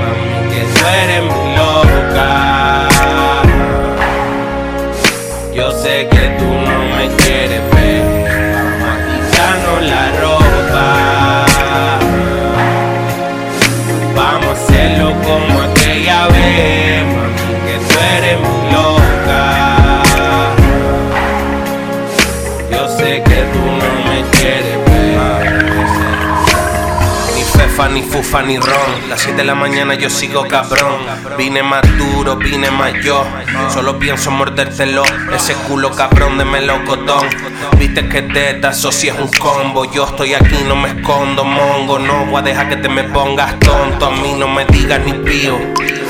mami, que tú eres muy loca. Yo sé que tú no me quieres ver, mamá, no la roba. Ni fefa, ni fufa, ni ron. Las 7 de la mañana yo sigo cabrón. Vine más duro, vine más yo. Solo pienso mordértelo. Ese culo cabrón de melocotón. Viste que te eso si es un combo. Yo estoy aquí, no me escondo, mongo. No voy a dejar que te me pongas tonto. A mí no me digas ni pío.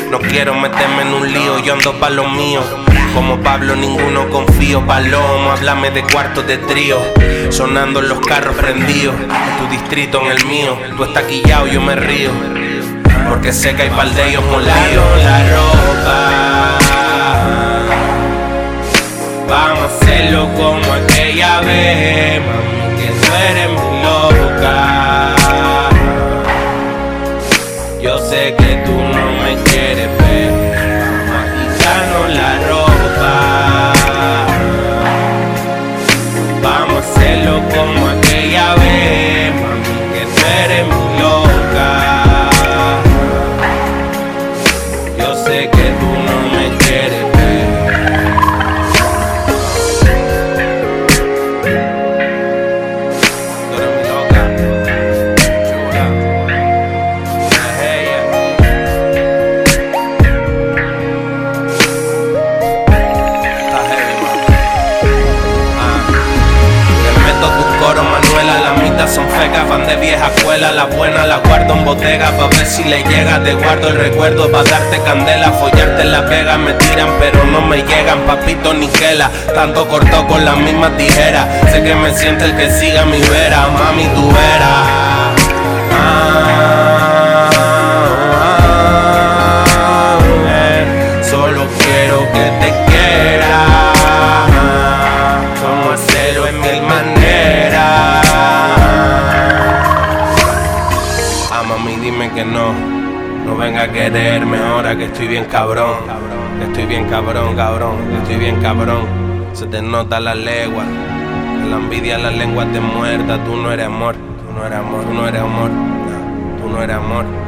No quiero meterme en un lío, yo ando pa' lo mío. Como Pablo, ninguno confío. Palomo, háblame de cuartos de trío. Sonando en los carros prendidos. En tu distrito, en el mío. Tú estás quillado, yo me río. Porque sé que hay pal de ellos molidos. la ropa. Vamos a hacerlo como aquella vez, mami, que tú eres muy loca. Yo sé que tú no me quieres ver. Vieja escuela, las buenas las guardo en botega, pa' ver si le llega, te guardo el recuerdo, pa' darte candela, follarte en la pega, me tiran pero no me llegan, papito Niquela, tanto cortó con las mismas tijeras, sé que me siente el que siga mi vera, mami tú verás. Ah, mami, dime que no. No venga a quererme ahora que estoy bien cabrón. Estoy bien cabrón, cabrón. Estoy bien cabrón. Se te nota la legua. La envidia la lengua te muerda. Tú no eres amor. Tú no eres amor. Tú no eres amor. Tú no eres amor.